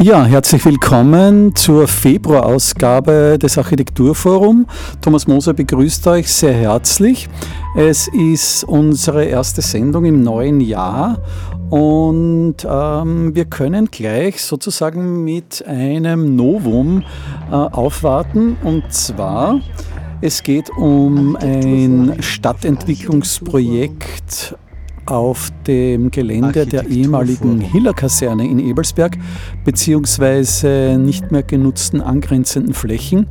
Ja, herzlich willkommen zur Februarausgabe des Architekturforum. Thomas Moser begrüßt euch sehr herzlich. Es ist unsere erste Sendung im neuen Jahr und ähm, wir können gleich sozusagen mit einem Novum äh, aufwarten und zwar es geht um ein Stadtentwicklungsprojekt auf dem Gelände der ehemaligen Hiller-Kaserne in Ebelsberg beziehungsweise nicht mehr genutzten angrenzenden Flächen.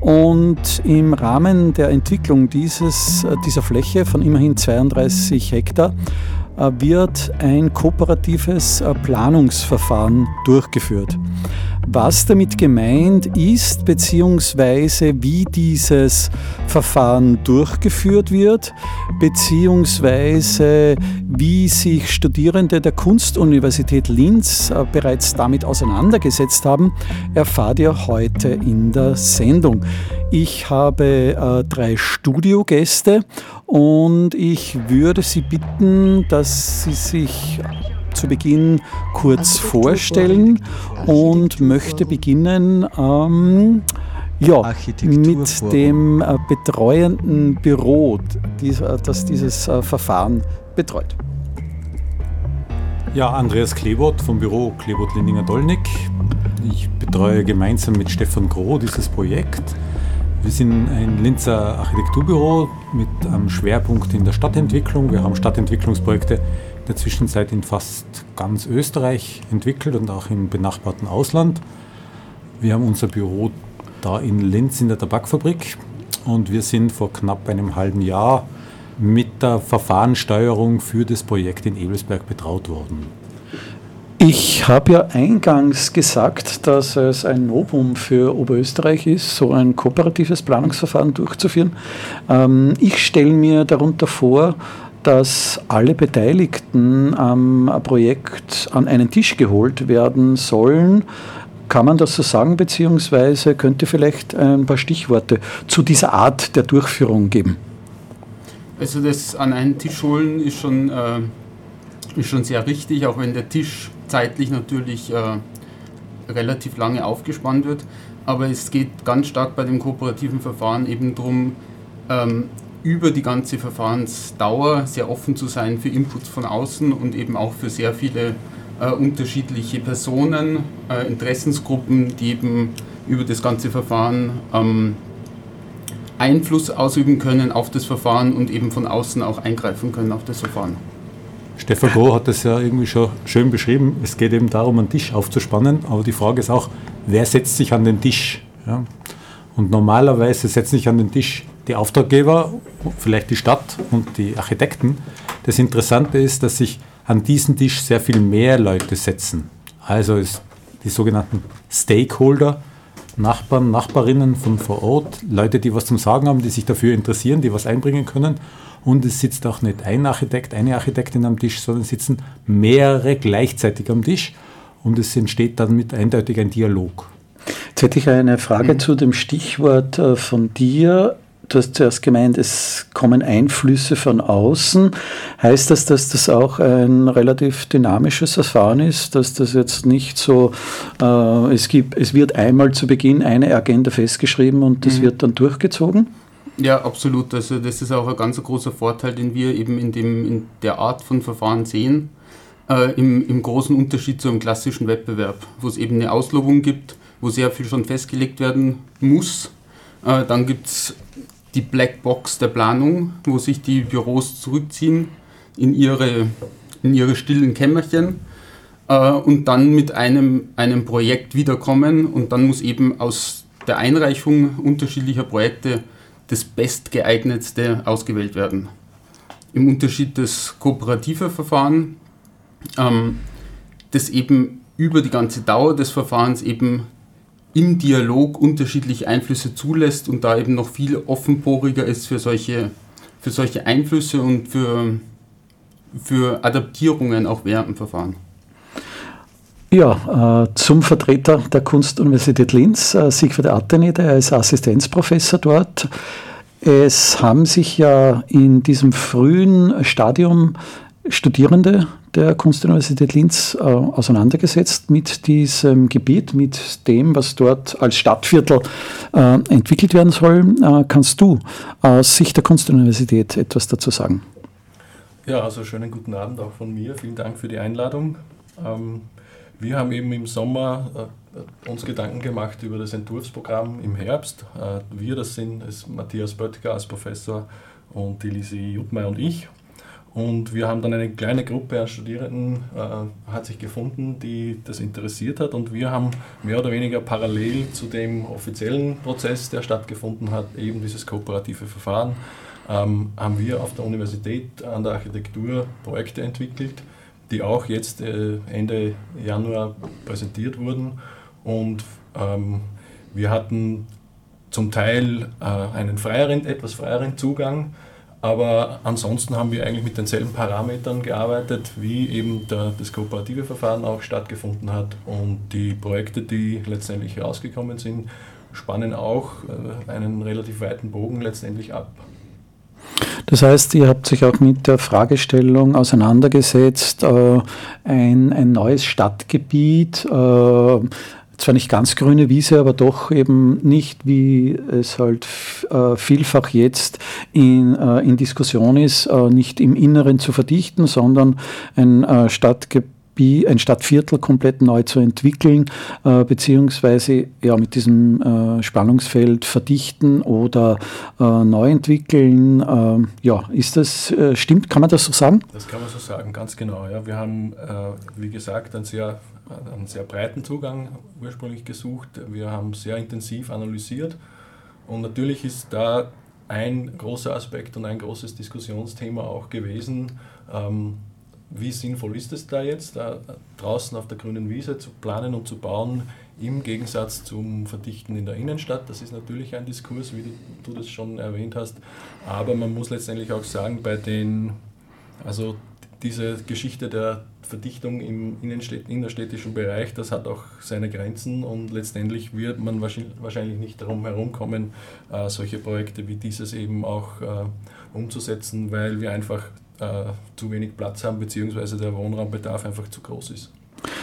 Und im Rahmen der Entwicklung dieses, dieser Fläche von immerhin 32 Hektar äh, wird ein kooperatives äh, Planungsverfahren durchgeführt. Was damit gemeint ist, beziehungsweise wie dieses Verfahren durchgeführt wird, beziehungsweise wie sich Studierende der Kunstuniversität Linz äh, bereits damit auseinandergesetzt haben, erfahrt ihr heute in der Sendung. Ich habe äh, drei Studiogäste und ich würde Sie bitten, dass Sie sich zu Beginn kurz vorstellen und möchte beginnen ähm, ja, mit dem äh, betreuenden Büro, dies, äh, das dieses äh, Verfahren betreut. Ja, Andreas Klebot vom Büro Klebot Lindinger Dollnick. Ich betreue gemeinsam mit Stefan Groh dieses Projekt. Wir sind ein Linzer Architekturbüro mit einem Schwerpunkt in der Stadtentwicklung. Wir haben Stadtentwicklungsprojekte der Zwischenzeit in fast ganz Österreich entwickelt und auch im benachbarten Ausland. Wir haben unser Büro da in Linz in der Tabakfabrik und wir sind vor knapp einem halben Jahr mit der Verfahrenssteuerung für das Projekt in Ebelsberg betraut worden. Ich habe ja eingangs gesagt, dass es ein Novum für Oberösterreich ist, so ein kooperatives Planungsverfahren durchzuführen. Ähm, ich stelle mir darunter vor, dass alle Beteiligten am Projekt an einen Tisch geholt werden sollen. Kann man das so sagen, beziehungsweise könnte vielleicht ein paar Stichworte zu dieser Art der Durchführung geben? Also das an einen Tisch holen ist schon, äh, ist schon sehr richtig, auch wenn der Tisch zeitlich natürlich äh, relativ lange aufgespannt wird. Aber es geht ganz stark bei dem kooperativen Verfahren eben darum, ähm, über die ganze Verfahrensdauer sehr offen zu sein für Inputs von außen und eben auch für sehr viele äh, unterschiedliche Personen, äh, Interessensgruppen, die eben über das ganze Verfahren ähm, Einfluss ausüben können auf das Verfahren und eben von außen auch eingreifen können auf das Verfahren. Stefan Groh hat das ja irgendwie schon schön beschrieben. Es geht eben darum, einen Tisch aufzuspannen, aber die Frage ist auch, wer setzt sich an den Tisch? Ja? Und normalerweise setzen sich an den Tisch die Auftraggeber, vielleicht die Stadt und die Architekten. Das Interessante ist, dass sich an diesen Tisch sehr viel mehr Leute setzen. Also die sogenannten Stakeholder, Nachbarn, Nachbarinnen von vor Ort, Leute, die was zum Sagen haben, die sich dafür interessieren, die was einbringen können. Und es sitzt auch nicht ein Architekt, eine Architektin am Tisch, sondern sitzen mehrere gleichzeitig am Tisch und es entsteht damit eindeutig ein Dialog. Jetzt hätte ich eine Frage mhm. zu dem Stichwort äh, von dir. Du hast zuerst gemeint, es kommen Einflüsse von außen. Heißt das, dass das auch ein relativ dynamisches Verfahren ist, dass das jetzt nicht so, äh, es, gibt, es wird einmal zu Beginn eine Agenda festgeschrieben und das mhm. wird dann durchgezogen? Ja, absolut. Also das ist auch ein ganz großer Vorteil, den wir eben in, dem, in der Art von Verfahren sehen, äh, im, im großen Unterschied zu einem klassischen Wettbewerb, wo es eben eine Auslobung gibt, wo sehr viel schon festgelegt werden muss. Äh, dann gibt es die Blackbox der Planung, wo sich die Büros zurückziehen in ihre, in ihre stillen Kämmerchen äh, und dann mit einem, einem Projekt wiederkommen und dann muss eben aus der Einreichung unterschiedlicher Projekte das bestgeeignetste ausgewählt werden. Im Unterschied das kooperative Verfahren, ähm, das eben über die ganze Dauer des Verfahrens eben im Dialog unterschiedliche Einflüsse zulässt und da eben noch viel offenporiger ist für solche, für solche Einflüsse und für, für Adaptierungen auch während dem Verfahren. Ja, äh, zum Vertreter der Kunstuniversität Linz, äh, Siegfried Atteneder, er ist Assistenzprofessor dort. Es haben sich ja in diesem frühen Stadium Studierende der Kunstuniversität Linz äh, auseinandergesetzt mit diesem Gebiet, mit dem, was dort als Stadtviertel äh, entwickelt werden soll. Äh, kannst du aus Sicht der Kunstuniversität etwas dazu sagen? Ja, also schönen guten Abend auch von mir. Vielen Dank für die Einladung. Ähm, wir haben eben im Sommer äh, uns Gedanken gemacht über das Entwurfsprogramm im Herbst. Äh, wir, das sind Matthias Böttger als Professor und die Lisi Jutmeier und ich. Und wir haben dann eine kleine Gruppe an Studierenden, äh, hat sich gefunden, die das interessiert hat. Und wir haben mehr oder weniger parallel zu dem offiziellen Prozess, der stattgefunden hat, eben dieses kooperative Verfahren, ähm, haben wir auf der Universität an der Architektur Projekte entwickelt, die auch jetzt äh, Ende Januar präsentiert wurden. Und ähm, wir hatten zum Teil äh, einen freieren, etwas freieren Zugang aber ansonsten haben wir eigentlich mit denselben Parametern gearbeitet, wie eben der, das kooperative Verfahren auch stattgefunden hat. Und die Projekte, die letztendlich rausgekommen sind, spannen auch äh, einen relativ weiten Bogen letztendlich ab. Das heißt, ihr habt sich auch mit der Fragestellung auseinandergesetzt, äh, ein, ein neues Stadtgebiet äh, zwar nicht ganz grüne Wiese, aber doch eben nicht, wie es halt äh, vielfach jetzt in, äh, in Diskussion ist, äh, nicht im Inneren zu verdichten, sondern ein äh, Stadtgebiet ein Stadtviertel komplett neu zu entwickeln, äh, beziehungsweise ja, mit diesem äh, Spannungsfeld verdichten oder äh, neu entwickeln. Äh, ja, ist das, äh, stimmt, kann man das so sagen? Das kann man so sagen, ganz genau. Ja. Wir haben, wie gesagt, ein sehr einen sehr breiten Zugang ursprünglich gesucht. Wir haben sehr intensiv analysiert und natürlich ist da ein großer Aspekt und ein großes Diskussionsthema auch gewesen, ähm, wie sinnvoll ist es da jetzt, da draußen auf der grünen Wiese zu planen und zu bauen, im Gegensatz zum Verdichten in der Innenstadt. Das ist natürlich ein Diskurs, wie du, du das schon erwähnt hast, aber man muss letztendlich auch sagen, bei den, also diese Geschichte der Verdichtung im innerstädtischen Bereich, das hat auch seine Grenzen und letztendlich wird man wahrscheinlich nicht darum herumkommen, äh, solche Projekte wie dieses eben auch äh, umzusetzen, weil wir einfach äh, zu wenig Platz haben, beziehungsweise der Wohnraumbedarf einfach zu groß ist.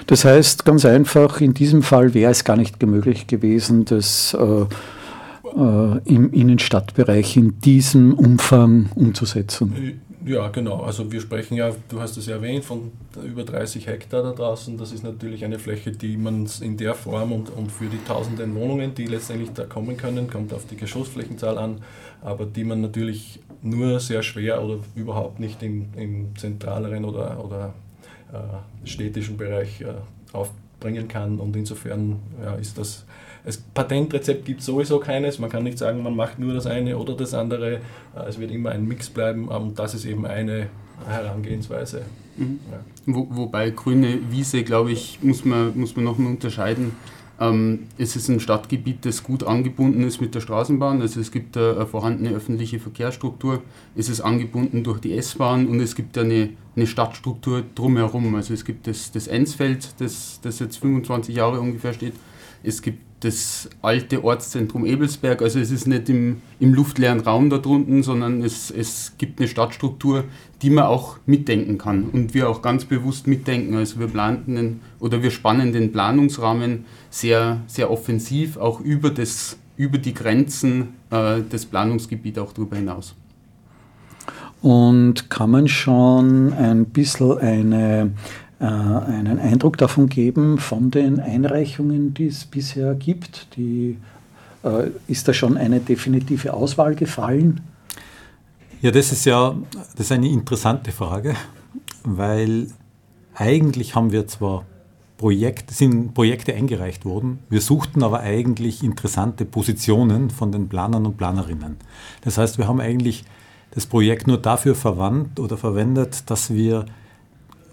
Das heißt ganz einfach, in diesem Fall wäre es gar nicht möglich gewesen, das äh, im Innenstadtbereich in diesem Umfang umzusetzen. Ja, genau. Also wir sprechen ja, du hast es ja erwähnt, von über 30 Hektar da draußen. Das ist natürlich eine Fläche, die man in der Form und, und für die tausenden Wohnungen, die letztendlich da kommen können, kommt auf die Geschossflächenzahl an, aber die man natürlich nur sehr schwer oder überhaupt nicht im, im zentraleren oder, oder äh, städtischen Bereich äh, aufbringen kann. Und insofern ja, ist das das Patentrezept gibt sowieso keines. Man kann nicht sagen, man macht nur das eine oder das andere. Äh, es wird immer ein Mix bleiben und das ist eben eine Herangehensweise. Mhm. Ja. Wo, wobei grüne Wiese, glaube ich, muss man, muss man nochmal unterscheiden. Ähm, es ist ein Stadtgebiet, das gut angebunden ist mit der Straßenbahn. Also es gibt eine vorhandene öffentliche Verkehrsstruktur, es ist angebunden durch die S-Bahn und es gibt eine, eine Stadtstruktur drumherum. Also es gibt das, das Ensfeld, das, das jetzt 25 Jahre ungefähr steht. Es gibt das alte Ortszentrum Ebelsberg. Also es ist nicht im, im luftleeren Raum da drunten, sondern es, es gibt eine Stadtstruktur, die man auch mitdenken kann und wir auch ganz bewusst mitdenken. Also wir planten den, oder wir spannen den Planungsrahmen sehr, sehr offensiv auch über, das, über die Grenzen äh, des Planungsgebiets auch darüber hinaus. Und kann man schon ein bisschen eine einen Eindruck davon geben, von den Einreichungen, die es bisher gibt? Die, äh, ist da schon eine definitive Auswahl gefallen? Ja, das ist ja das ist eine interessante Frage, weil eigentlich haben wir zwar Projekte, sind Projekte eingereicht worden, wir suchten aber eigentlich interessante Positionen von den Planern und Planerinnen. Das heißt, wir haben eigentlich das Projekt nur dafür verwandt oder verwendet, dass wir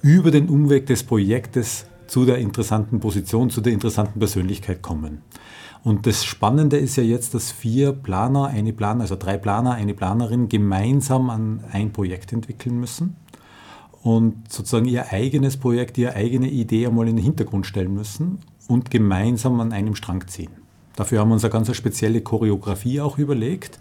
über den Umweg des Projektes zu der interessanten Position, zu der interessanten Persönlichkeit kommen. Und das Spannende ist ja jetzt, dass vier Planer, eine Planer, also drei Planer, eine Planerin gemeinsam an ein Projekt entwickeln müssen und sozusagen ihr eigenes Projekt, ihre eigene Idee einmal in den Hintergrund stellen müssen und gemeinsam an einem Strang ziehen. Dafür haben wir uns eine ganz spezielle Choreografie auch überlegt.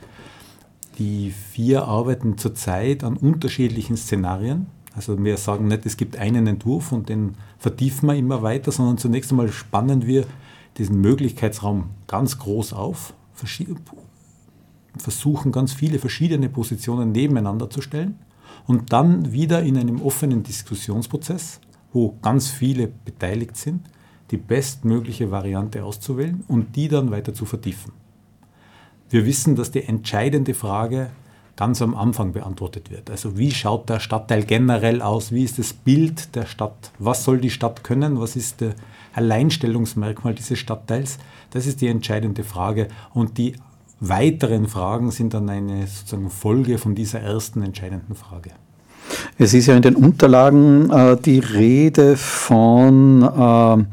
Die vier arbeiten zurzeit an unterschiedlichen Szenarien. Also wir sagen nicht, es gibt einen Entwurf und den vertiefen wir immer weiter, sondern zunächst einmal spannen wir diesen Möglichkeitsraum ganz groß auf, versuchen ganz viele verschiedene Positionen nebeneinander zu stellen und dann wieder in einem offenen Diskussionsprozess, wo ganz viele beteiligt sind, die bestmögliche Variante auszuwählen und die dann weiter zu vertiefen. Wir wissen, dass die entscheidende Frage ganz am Anfang beantwortet wird. Also wie schaut der Stadtteil generell aus? Wie ist das Bild der Stadt? Was soll die Stadt können? Was ist der Alleinstellungsmerkmal dieses Stadtteils? Das ist die entscheidende Frage. Und die weiteren Fragen sind dann eine sozusagen Folge von dieser ersten entscheidenden Frage. Es ist ja in den Unterlagen äh, die Rede von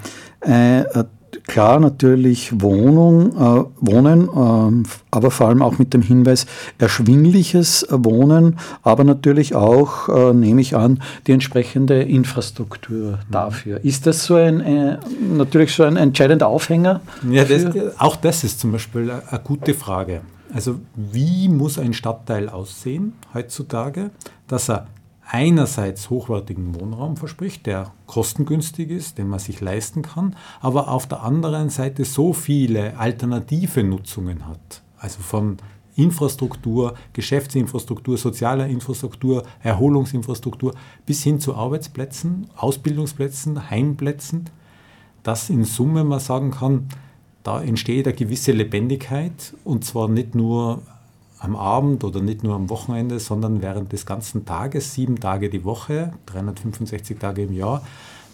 äh, äh, klar natürlich Wohnung, äh, Wohnen, äh, aber vor allem auch mit dem Hinweis erschwingliches Wohnen, aber natürlich auch, äh, nehme ich an, die entsprechende Infrastruktur mhm. dafür. Ist das so ein, äh, natürlich so ein entscheidender Aufhänger? Ja, das, auch das ist zum Beispiel eine gute Frage. Also wie muss ein Stadtteil aussehen heutzutage, dass er einerseits hochwertigen Wohnraum verspricht, der kostengünstig ist, den man sich leisten kann, aber auf der anderen Seite so viele alternative Nutzungen hat. Also von Infrastruktur, Geschäftsinfrastruktur, sozialer Infrastruktur, Erholungsinfrastruktur bis hin zu Arbeitsplätzen, Ausbildungsplätzen, Heimplätzen, dass in Summe man sagen kann, da entsteht eine gewisse Lebendigkeit und zwar nicht nur am Abend oder nicht nur am Wochenende, sondern während des ganzen Tages, sieben Tage die Woche, 365 Tage im Jahr.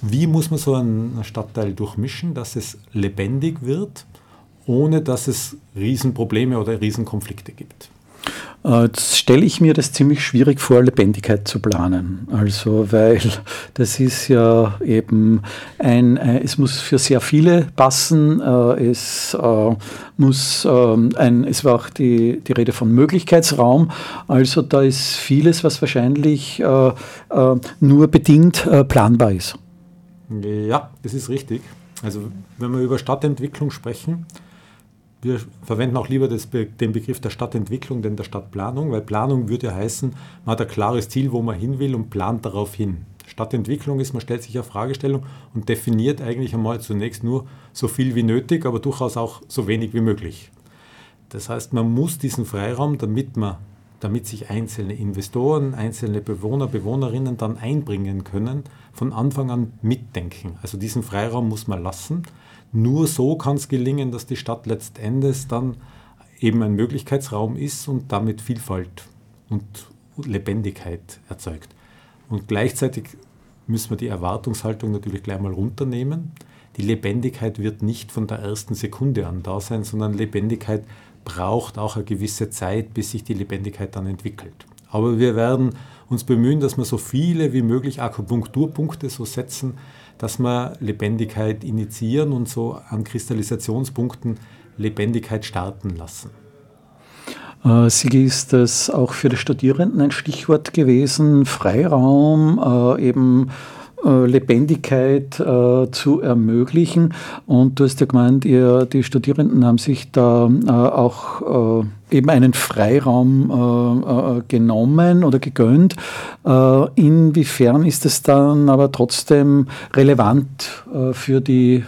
Wie muss man so einen Stadtteil durchmischen, dass es lebendig wird, ohne dass es Riesenprobleme oder Riesenkonflikte gibt? Äh, jetzt stelle ich mir das ziemlich schwierig vor, Lebendigkeit zu planen. Also, weil das ist ja eben ein, äh, es muss für sehr viele passen. Äh, es muss ähm, ein, es war auch die, die Rede von Möglichkeitsraum. Also, da ist vieles, was wahrscheinlich nur bedingt planbar ist. Ja, das ist richtig. Also, wenn wir über Stadtentwicklung sprechen, wir verwenden auch lieber das, den Begriff der Stadtentwicklung denn der Stadtplanung, weil Planung würde ja heißen, man hat ein klares Ziel, wo man hin will und plant darauf hin. Stadtentwicklung ist, man stellt sich eine Fragestellung und definiert eigentlich einmal zunächst nur so viel wie nötig, aber durchaus auch so wenig wie möglich. Das heißt, man muss diesen Freiraum, damit man damit sich einzelne Investoren, einzelne Bewohner, Bewohnerinnen dann einbringen können, von Anfang an mitdenken. Also diesen Freiraum muss man lassen nur so kann es gelingen, dass die Stadt letztendlich dann eben ein Möglichkeitsraum ist und damit Vielfalt und Lebendigkeit erzeugt. Und gleichzeitig müssen wir die Erwartungshaltung natürlich gleich mal runternehmen. Die Lebendigkeit wird nicht von der ersten Sekunde an da sein, sondern Lebendigkeit braucht auch eine gewisse Zeit, bis sich die Lebendigkeit dann entwickelt. Aber wir werden uns bemühen, dass wir so viele wie möglich Akupunkturpunkte so setzen, dass wir Lebendigkeit initiieren und so an Kristallisationspunkten Lebendigkeit starten lassen. Äh, Sie ist das auch für die Studierenden ein Stichwort gewesen, Freiraum, äh, eben Lebendigkeit äh, zu ermöglichen. Und du hast ja gemeint, ihr, die Studierenden haben sich da äh, auch äh, eben einen Freiraum äh, äh, genommen oder gegönnt. inwiefern ist es dann aber trotzdem relevant für, die,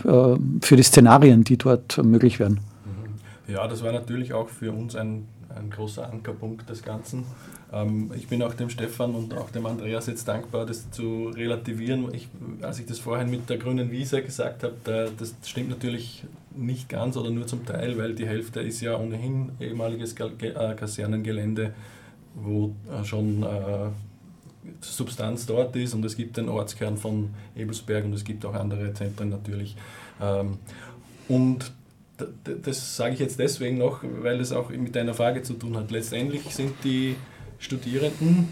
für die Szenarien, die dort möglich werden? Ja, das war natürlich auch für uns ein, ein großer Ankerpunkt des Ganzen. Ähm, ich bin auch dem Stefan und auch dem Andreas jetzt dankbar, das zu relativieren. Ich, als ich das vorhin mit der grünen Wiese gesagt habe, da, das stimmt natürlich nicht ganz oder nur zum Teil, weil die Hälfte ist ja ohnehin ehemaliges äh, Kasernengelände, wo äh, schon äh, Substanz dort ist und es gibt den Ortskern von Ebelsberg und es gibt auch andere Zentren natürlich. Ähm, und das sage ich jetzt deswegen noch, weil es auch mit deiner Frage zu tun hat. Letztendlich sind die Studierenden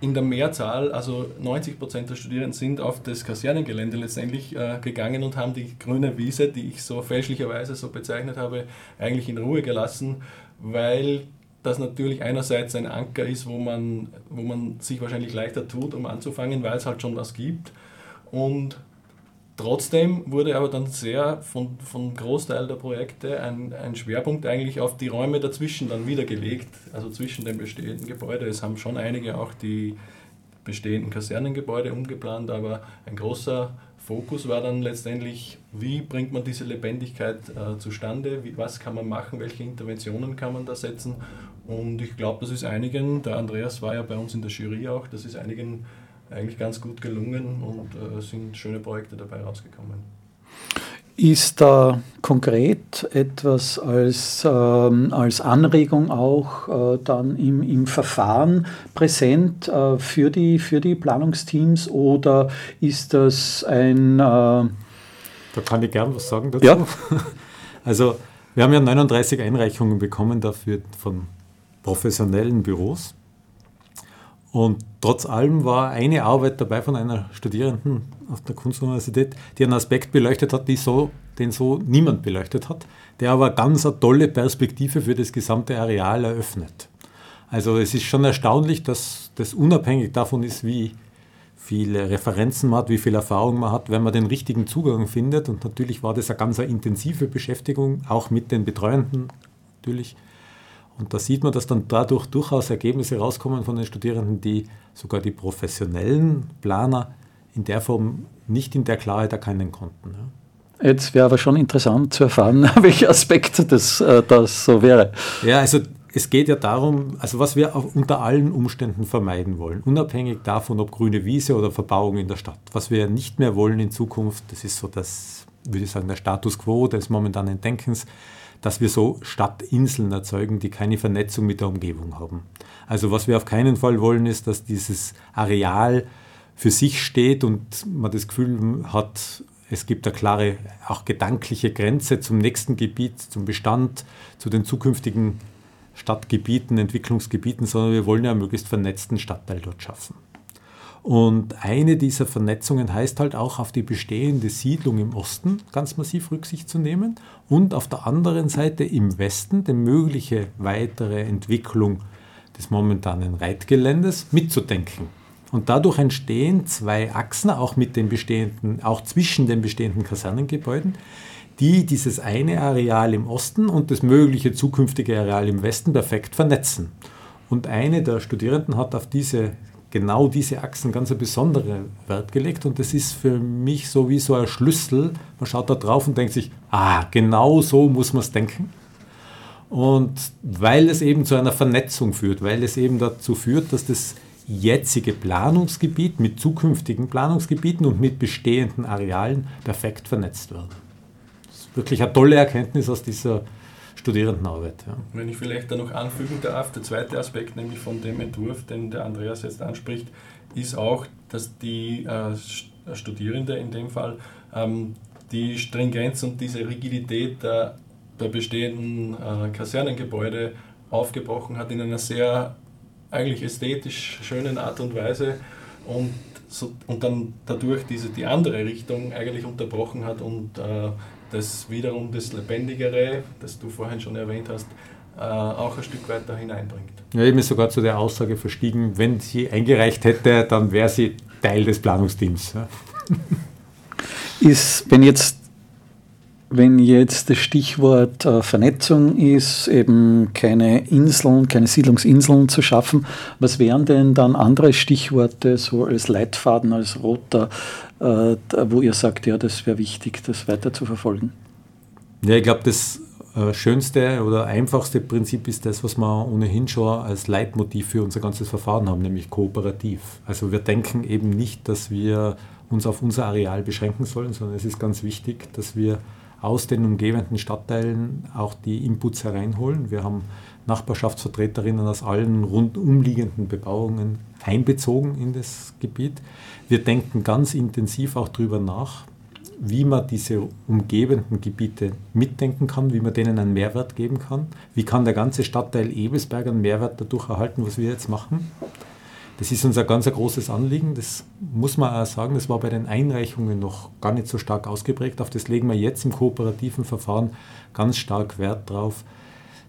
in der Mehrzahl, also 90 Prozent der Studierenden sind auf das Kasernengelände letztendlich äh, gegangen und haben die grüne Wiese, die ich so fälschlicherweise so bezeichnet habe, eigentlich in Ruhe gelassen, weil das natürlich einerseits ein Anker ist, wo man, wo man sich wahrscheinlich leichter tut, um anzufangen, weil es halt schon was gibt. Und Trotzdem wurde aber dann sehr von, vom Großteil der Projekte ein, ein Schwerpunkt eigentlich auf die Räume dazwischen dann wieder gelegt, also zwischen den bestehenden Gebäuden. Es haben schon einige auch die bestehenden Kasernengebäude umgeplant, aber ein großer Fokus war dann letztendlich, wie bringt man diese Lebendigkeit äh, zustande, wie, was kann man machen, welche Interventionen kann man da setzen. Und ich glaube, das ist einigen, der Andreas war ja bei uns in der Jury auch, das ist einigen eigentlich ganz gut gelungen und äh, sind schöne Projekte dabei rausgekommen. Ist da konkret etwas als, ähm, als Anregung auch äh, dann im, im Verfahren präsent äh, für, die, für die Planungsteams oder ist das ein... Äh da kann ich gern was sagen dazu. Ja. Also wir haben ja 39 Einreichungen bekommen dafür von professionellen Büros und trotz allem war eine Arbeit dabei von einer Studierenden auf der Kunstuniversität, die einen Aspekt beleuchtet hat, so, den so niemand beleuchtet hat, der aber ganz eine tolle Perspektive für das gesamte Areal eröffnet. Also es ist schon erstaunlich, dass das unabhängig davon ist, wie viele Referenzen man hat, wie viel Erfahrung man hat, wenn man den richtigen Zugang findet. Und natürlich war das eine ganz intensive Beschäftigung, auch mit den Betreuenden natürlich und da sieht man, dass dann dadurch durchaus Ergebnisse rauskommen von den Studierenden, die sogar die professionellen Planer in der Form nicht in der Klarheit erkennen konnten. Ja. Jetzt wäre aber schon interessant zu erfahren, welcher Aspekt das, äh, das so wäre. Ja, also es geht ja darum, also was wir unter allen Umständen vermeiden wollen, unabhängig davon, ob grüne Wiese oder Verbauung in der Stadt. Was wir nicht mehr wollen in Zukunft, das ist so das, würde ich sagen, der Status quo des momentanen Denkens, dass wir so Stadtinseln erzeugen, die keine Vernetzung mit der Umgebung haben. Also was wir auf keinen Fall wollen, ist, dass dieses Areal für sich steht und man das Gefühl hat, es gibt eine klare, auch gedankliche Grenze zum nächsten Gebiet, zum Bestand, zu den zukünftigen Stadtgebieten, Entwicklungsgebieten, sondern wir wollen ja einen möglichst vernetzten Stadtteil dort schaffen. Und eine dieser Vernetzungen heißt halt auch auf die bestehende Siedlung im Osten ganz massiv Rücksicht zu nehmen und auf der anderen Seite im Westen die mögliche weitere Entwicklung des momentanen Reitgeländes mitzudenken. Und dadurch entstehen zwei Achsen, auch mit den bestehenden, auch zwischen den bestehenden Kasernengebäuden, die dieses eine Areal im Osten und das mögliche zukünftige Areal im Westen perfekt vernetzen. Und eine der Studierenden hat auf diese genau diese Achsen ganz einen besonderen Wert gelegt und das ist für mich so wie so ein Schlüssel. Man schaut da drauf und denkt sich, ah, genau so muss man es denken. Und weil es eben zu einer Vernetzung führt, weil es eben dazu führt, dass das jetzige Planungsgebiet mit zukünftigen Planungsgebieten und mit bestehenden Arealen perfekt vernetzt wird. Das ist wirklich eine tolle Erkenntnis aus dieser Studierendenarbeit. Ja. Wenn ich vielleicht da noch anfügen darf, der zweite Aspekt, nämlich von dem Entwurf, den der Andreas jetzt anspricht, ist auch, dass die äh, Studierende in dem Fall ähm, die Stringenz und diese Rigidität der, der bestehenden äh, Kasernengebäude aufgebrochen hat in einer sehr eigentlich ästhetisch schönen Art und Weise und, so, und dann dadurch diese, die andere Richtung eigentlich unterbrochen hat und äh, das wiederum das Lebendigere, das du vorhin schon erwähnt hast, äh, auch ein Stück weiter hineinbringt. Ja, ich bin sogar zu der Aussage verstiegen, wenn sie eingereicht hätte, dann wäre sie Teil des Planungsteams. Ist, wenn jetzt wenn jetzt das Stichwort äh, Vernetzung ist, eben keine Inseln, keine Siedlungsinseln zu schaffen, was wären denn dann andere Stichworte so als Leitfaden, als roter, äh, wo ihr sagt, ja, das wäre wichtig, das weiter zu verfolgen? Ja, ich glaube, das äh, schönste oder einfachste Prinzip ist das, was wir ohnehin schon als Leitmotiv für unser ganzes Verfahren haben, nämlich kooperativ. Also wir denken eben nicht, dass wir uns auf unser Areal beschränken sollen, sondern es ist ganz wichtig, dass wir aus den umgebenden Stadtteilen auch die Inputs hereinholen. Wir haben Nachbarschaftsvertreterinnen aus allen rundumliegenden Bebauungen einbezogen in das Gebiet. Wir denken ganz intensiv auch darüber nach, wie man diese umgebenden Gebiete mitdenken kann, wie man denen einen Mehrwert geben kann. Wie kann der ganze Stadtteil Ebesberg einen Mehrwert dadurch erhalten, was wir jetzt machen? Das ist uns ein ganz ein großes Anliegen. Das muss man auch sagen, das war bei den Einreichungen noch gar nicht so stark ausgeprägt. Auf das legen wir jetzt im kooperativen Verfahren ganz stark Wert drauf,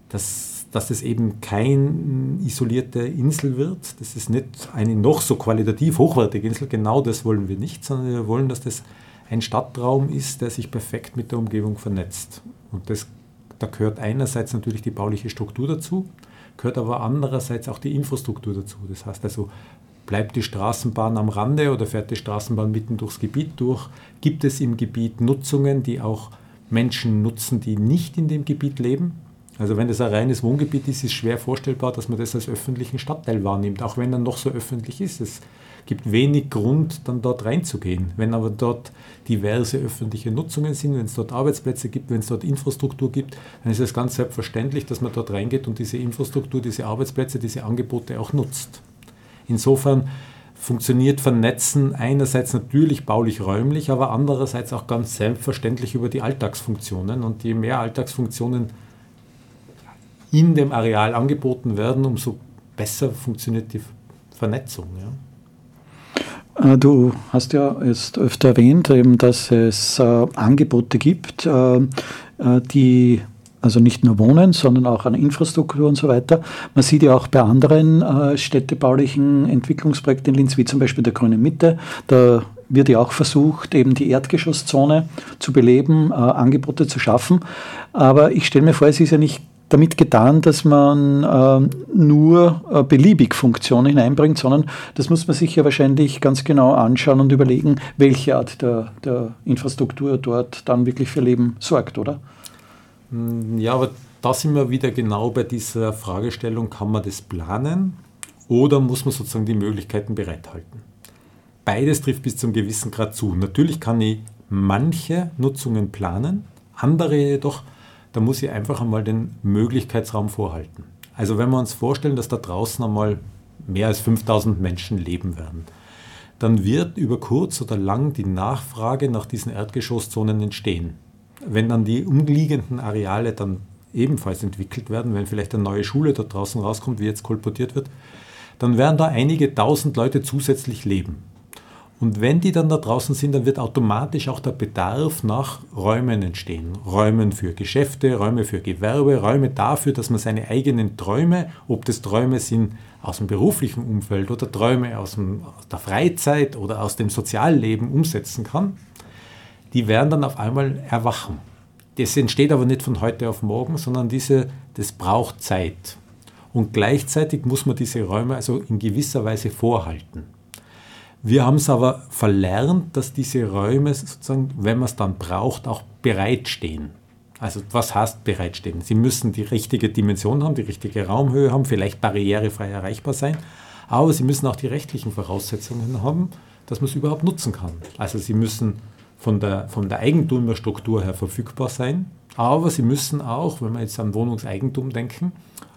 dass, dass es eben keine isolierte Insel wird. Das ist nicht eine noch so qualitativ hochwertige Insel. Genau das wollen wir nicht, sondern wir wollen, dass das ein Stadtraum ist, der sich perfekt mit der Umgebung vernetzt. Und das, da gehört einerseits natürlich die bauliche Struktur dazu gehört aber andererseits auch die Infrastruktur dazu. Das heißt also, bleibt die Straßenbahn am Rande oder fährt die Straßenbahn mitten durchs Gebiet durch? Gibt es im Gebiet Nutzungen, die auch Menschen nutzen, die nicht in dem Gebiet leben? Also wenn das ein reines Wohngebiet ist, ist es schwer vorstellbar, dass man das als öffentlichen Stadtteil wahrnimmt, auch wenn er noch so öffentlich ist. Es gibt wenig Grund, dann dort reinzugehen. Wenn aber dort diverse öffentliche Nutzungen sind, wenn es dort Arbeitsplätze gibt, wenn es dort Infrastruktur gibt, dann ist es ganz selbstverständlich, dass man dort reingeht und diese Infrastruktur, diese Arbeitsplätze, diese Angebote auch nutzt. Insofern funktioniert Vernetzen einerseits natürlich baulich-räumlich, aber andererseits auch ganz selbstverständlich über die Alltagsfunktionen. Und je mehr Alltagsfunktionen in dem Areal angeboten werden, umso besser funktioniert die Vernetzung. Ja. Äh, du hast ja jetzt öfter erwähnt, eben, dass es äh, Angebote gibt, äh, äh, die also nicht nur Wohnen, sondern auch an Infrastruktur und so weiter. Man sieht ja auch bei anderen äh, städtebaulichen Entwicklungsprojekten in Linz, wie zum Beispiel der Grünen Mitte, da wird ja auch versucht, eben die Erdgeschosszone zu beleben, äh, Angebote zu schaffen. Aber ich stelle mir vor, es ist ja nicht damit getan, dass man äh, nur äh, beliebig Funktionen hineinbringt, sondern das muss man sich ja wahrscheinlich ganz genau anschauen und überlegen, welche Art der, der Infrastruktur dort dann wirklich für Leben sorgt, oder? Hm, ja, aber da sind wir wieder genau bei dieser Fragestellung, kann man das planen oder muss man sozusagen die Möglichkeiten bereithalten? Beides trifft bis zum gewissen Grad zu. Natürlich kann ich manche Nutzungen planen, andere jedoch da muss ich einfach einmal den Möglichkeitsraum vorhalten. Also wenn wir uns vorstellen, dass da draußen einmal mehr als 5000 Menschen leben werden, dann wird über kurz oder lang die Nachfrage nach diesen Erdgeschosszonen entstehen. Wenn dann die umliegenden Areale dann ebenfalls entwickelt werden, wenn vielleicht eine neue Schule dort draußen rauskommt, wie jetzt kolportiert wird, dann werden da einige tausend Leute zusätzlich leben. Und wenn die dann da draußen sind, dann wird automatisch auch der Bedarf nach Räumen entstehen. Räumen für Geschäfte, Räume für Gewerbe, Räume dafür, dass man seine eigenen Träume, ob das Träume sind aus dem beruflichen Umfeld oder Träume aus, dem, aus der Freizeit oder aus dem Sozialleben umsetzen kann, die werden dann auf einmal erwachen. Das entsteht aber nicht von heute auf morgen, sondern diese, das braucht Zeit. Und gleichzeitig muss man diese Räume also in gewisser Weise vorhalten. Wir haben es aber verlernt, dass diese Räume sozusagen, wenn man es dann braucht, auch bereitstehen. Also was heißt bereitstehen? Sie müssen die richtige Dimension haben, die richtige Raumhöhe haben, vielleicht barrierefrei erreichbar sein, aber sie müssen auch die rechtlichen Voraussetzungen haben, dass man es überhaupt nutzen kann. Also sie müssen von der, von der Eigentümerstruktur her verfügbar sein, aber sie müssen auch, wenn wir jetzt an Wohnungseigentum denken,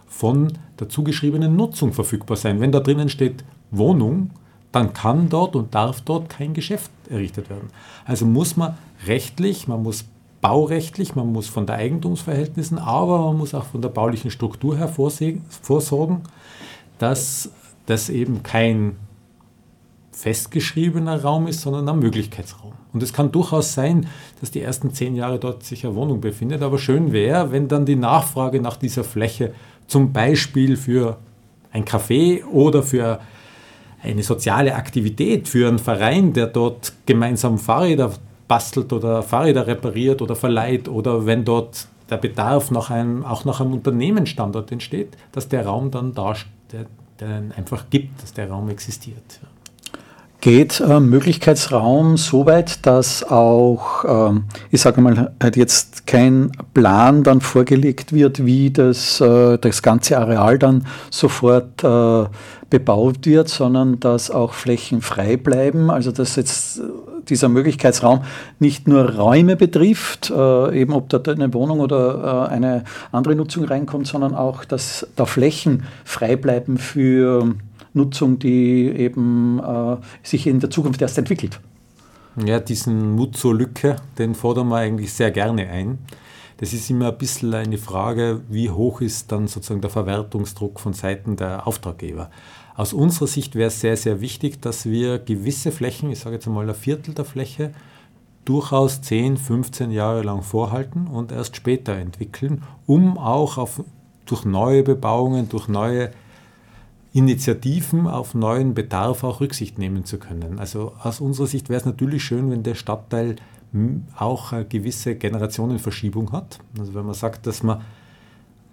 von der zugeschriebenen Nutzung verfügbar sein. Wenn da drinnen steht Wohnung, dann kann dort und darf dort kein Geschäft errichtet werden. Also muss man rechtlich, man muss baurechtlich, man muss von der Eigentumsverhältnissen, aber man muss auch von der baulichen Struktur her vorsorgen, dass das eben kein festgeschriebener Raum ist, sondern ein Möglichkeitsraum. Und es kann durchaus sein, dass die ersten zehn Jahre dort sich eine Wohnung befindet, aber schön wäre, wenn dann die Nachfrage nach dieser Fläche zum Beispiel für ein Café oder für eine soziale Aktivität für einen Verein, der dort gemeinsam Fahrräder bastelt oder Fahrräder repariert oder verleiht oder wenn dort der Bedarf nach einem, auch nach einem Unternehmensstandort entsteht, dass der Raum dann da der, der einfach gibt, dass der Raum existiert. Geht äh, Möglichkeitsraum so weit, dass auch, äh, ich sage mal, halt jetzt kein Plan dann vorgelegt wird, wie das, äh, das ganze Areal dann sofort äh, bebaut wird, sondern dass auch Flächen frei bleiben. Also dass jetzt dieser Möglichkeitsraum nicht nur Räume betrifft, äh, eben ob da eine Wohnung oder äh, eine andere Nutzung reinkommt, sondern auch, dass da Flächen frei bleiben für Nutzung, die eben äh, sich in der Zukunft erst entwickelt. Ja, diesen Mut zur Lücke, den fordern wir eigentlich sehr gerne ein. Das ist immer ein bisschen eine Frage, wie hoch ist dann sozusagen der Verwertungsdruck von Seiten der Auftraggeber. Aus unserer Sicht wäre es sehr, sehr wichtig, dass wir gewisse Flächen, ich sage jetzt einmal ein Viertel der Fläche, durchaus 10, 15 Jahre lang vorhalten und erst später entwickeln, um auch auf, durch neue Bebauungen, durch neue Initiativen auf neuen Bedarf auch Rücksicht nehmen zu können. Also aus unserer Sicht wäre es natürlich schön, wenn der Stadtteil auch eine gewisse Generationenverschiebung hat. Also wenn man sagt, dass man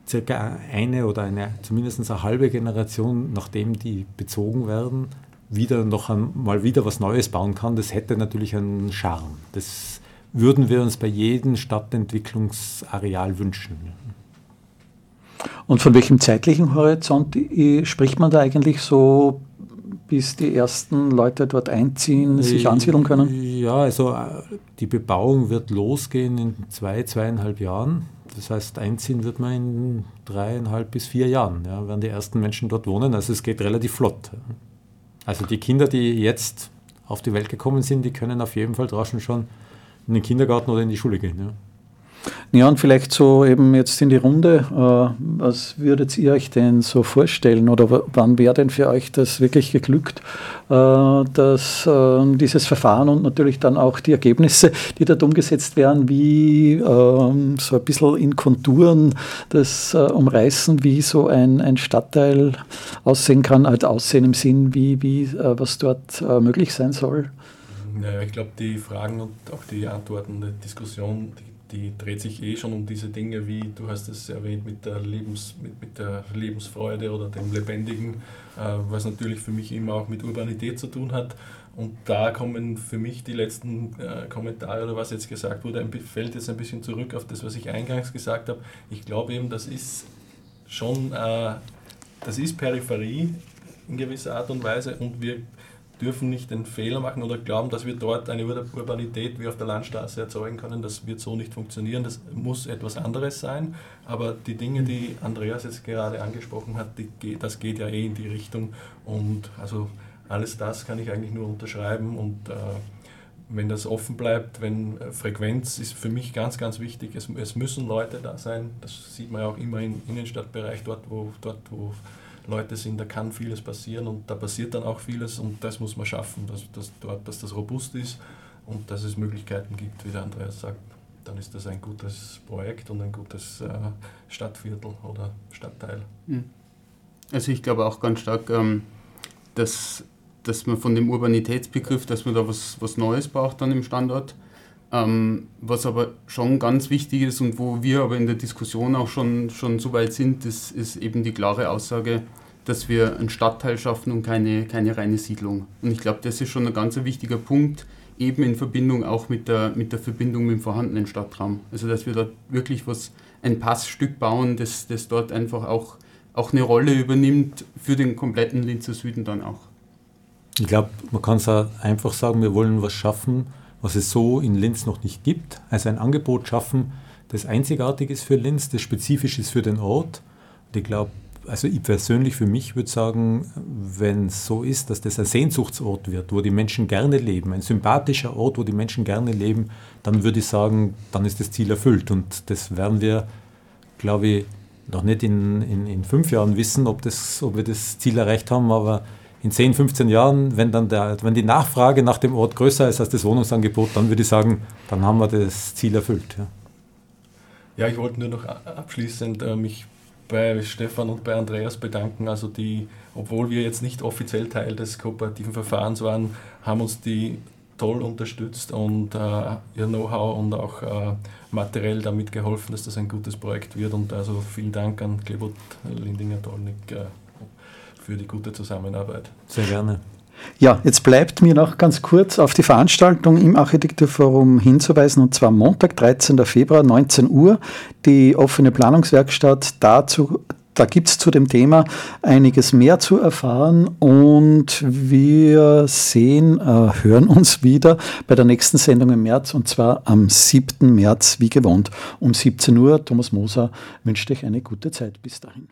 circa eine oder eine, zumindest eine halbe Generation, nachdem die bezogen werden, wieder noch einmal wieder was Neues bauen kann, das hätte natürlich einen Charme. Das würden wir uns bei jedem Stadtentwicklungsareal wünschen. Und von welchem zeitlichen Horizont spricht man da eigentlich so, bis die ersten Leute dort einziehen, sich ansiedeln können? Ja, also äh, die Bebauung wird losgehen in zwei, zweieinhalb Jahren. Das heißt, einziehen wird man in dreieinhalb bis vier Jahren, ja, werden die ersten Menschen dort wohnen. Also es geht relativ flott. Also die Kinder, die jetzt auf die Welt gekommen sind, die können auf jeden Fall draußen schon in den Kindergarten oder in die Schule gehen. Ja. Ja, und vielleicht so eben jetzt in die Runde, äh, was würdet ihr euch denn so vorstellen oder wann wäre denn für euch das wirklich geglückt, äh, dass äh, dieses Verfahren und natürlich dann auch die Ergebnisse, die dort umgesetzt werden, wie ähm, so ein bisschen in Konturen das äh, umreißen, wie so ein, ein Stadtteil aussehen kann, halt aussehen im Sinn, wie, wie was dort möglich sein soll? Naja, ich glaube, die Fragen und auch die Antworten der Diskussion, die die dreht sich eh schon um diese Dinge, wie du hast es erwähnt, mit der, Lebens, mit, mit der Lebensfreude oder dem Lebendigen, äh, was natürlich für mich immer auch mit Urbanität zu tun hat. Und da kommen für mich die letzten äh, Kommentare oder was jetzt gesagt wurde, fällt jetzt ein bisschen zurück auf das, was ich eingangs gesagt habe. Ich glaube eben, das ist schon, äh, das ist Peripherie in gewisser Art und Weise und wir dürfen nicht den Fehler machen oder glauben, dass wir dort eine Urbanität wie auf der Landstraße erzeugen können. Das wird so nicht funktionieren. Das muss etwas anderes sein. Aber die Dinge, die Andreas jetzt gerade angesprochen hat, die, das geht ja eh in die Richtung. Und also alles das kann ich eigentlich nur unterschreiben. Und äh, wenn das offen bleibt, wenn äh, Frequenz ist für mich ganz, ganz wichtig. Es, es müssen Leute da sein. Das sieht man ja auch immer im Innenstadtbereich, dort, wo, dort, wo Leute sind, da kann vieles passieren und da passiert dann auch vieles und das muss man schaffen, dass, dass, dort, dass das robust ist und dass es Möglichkeiten gibt, wie der Andreas sagt. Dann ist das ein gutes Projekt und ein gutes äh, Stadtviertel oder Stadtteil. Hm. Also ich glaube auch ganz stark, ähm, dass, dass man von dem Urbanitätsbegriff, dass man da was, was Neues braucht dann im Standort. Ähm, was aber schon ganz wichtig ist und wo wir aber in der Diskussion auch schon, schon so weit sind, das ist eben die klare Aussage, dass wir einen Stadtteil schaffen und keine, keine reine Siedlung. Und ich glaube, das ist schon ein ganz wichtiger Punkt, eben in Verbindung auch mit der, mit der Verbindung mit dem vorhandenen Stadtraum. Also dass wir dort wirklich was, ein Passstück bauen, das, das dort einfach auch, auch eine Rolle übernimmt für den kompletten Linzer Süden dann auch. Ich glaube, man kann es einfach sagen, wir wollen was schaffen, was es so in Linz noch nicht gibt. Also ein Angebot schaffen, das einzigartig ist für Linz, das spezifisch ist für den Ort. Und ich glaube, also ich persönlich für mich würde sagen, wenn es so ist, dass das ein Sehnsuchtsort wird, wo die Menschen gerne leben, ein sympathischer Ort, wo die Menschen gerne leben, dann würde ich sagen, dann ist das Ziel erfüllt. Und das werden wir, glaube ich, noch nicht in, in, in fünf Jahren wissen, ob, das, ob wir das Ziel erreicht haben, aber in 10, 15 Jahren, wenn dann der, wenn die Nachfrage nach dem Ort größer ist als das Wohnungsangebot, dann würde ich sagen, dann haben wir das Ziel erfüllt. Ja, ja ich wollte nur noch abschließend äh, mich bei Stefan und bei Andreas bedanken. Also die, obwohl wir jetzt nicht offiziell Teil des kooperativen Verfahrens waren, haben uns die toll unterstützt und äh, ihr Know-how und auch äh, materiell damit geholfen, dass das ein gutes Projekt wird. Und also vielen Dank an Klebot Lindinger-Dolnik. Äh, für die gute Zusammenarbeit. Sehr gerne. Ja, jetzt bleibt mir noch ganz kurz auf die Veranstaltung im Architekturforum hinzuweisen, und zwar Montag, 13. Februar, 19 Uhr, die offene Planungswerkstatt. Dazu, da gibt es zu dem Thema einiges mehr zu erfahren und wir sehen, äh, hören uns wieder bei der nächsten Sendung im März und zwar am 7. März, wie gewohnt, um 17 Uhr. Thomas Moser wünscht euch eine gute Zeit. Bis dahin.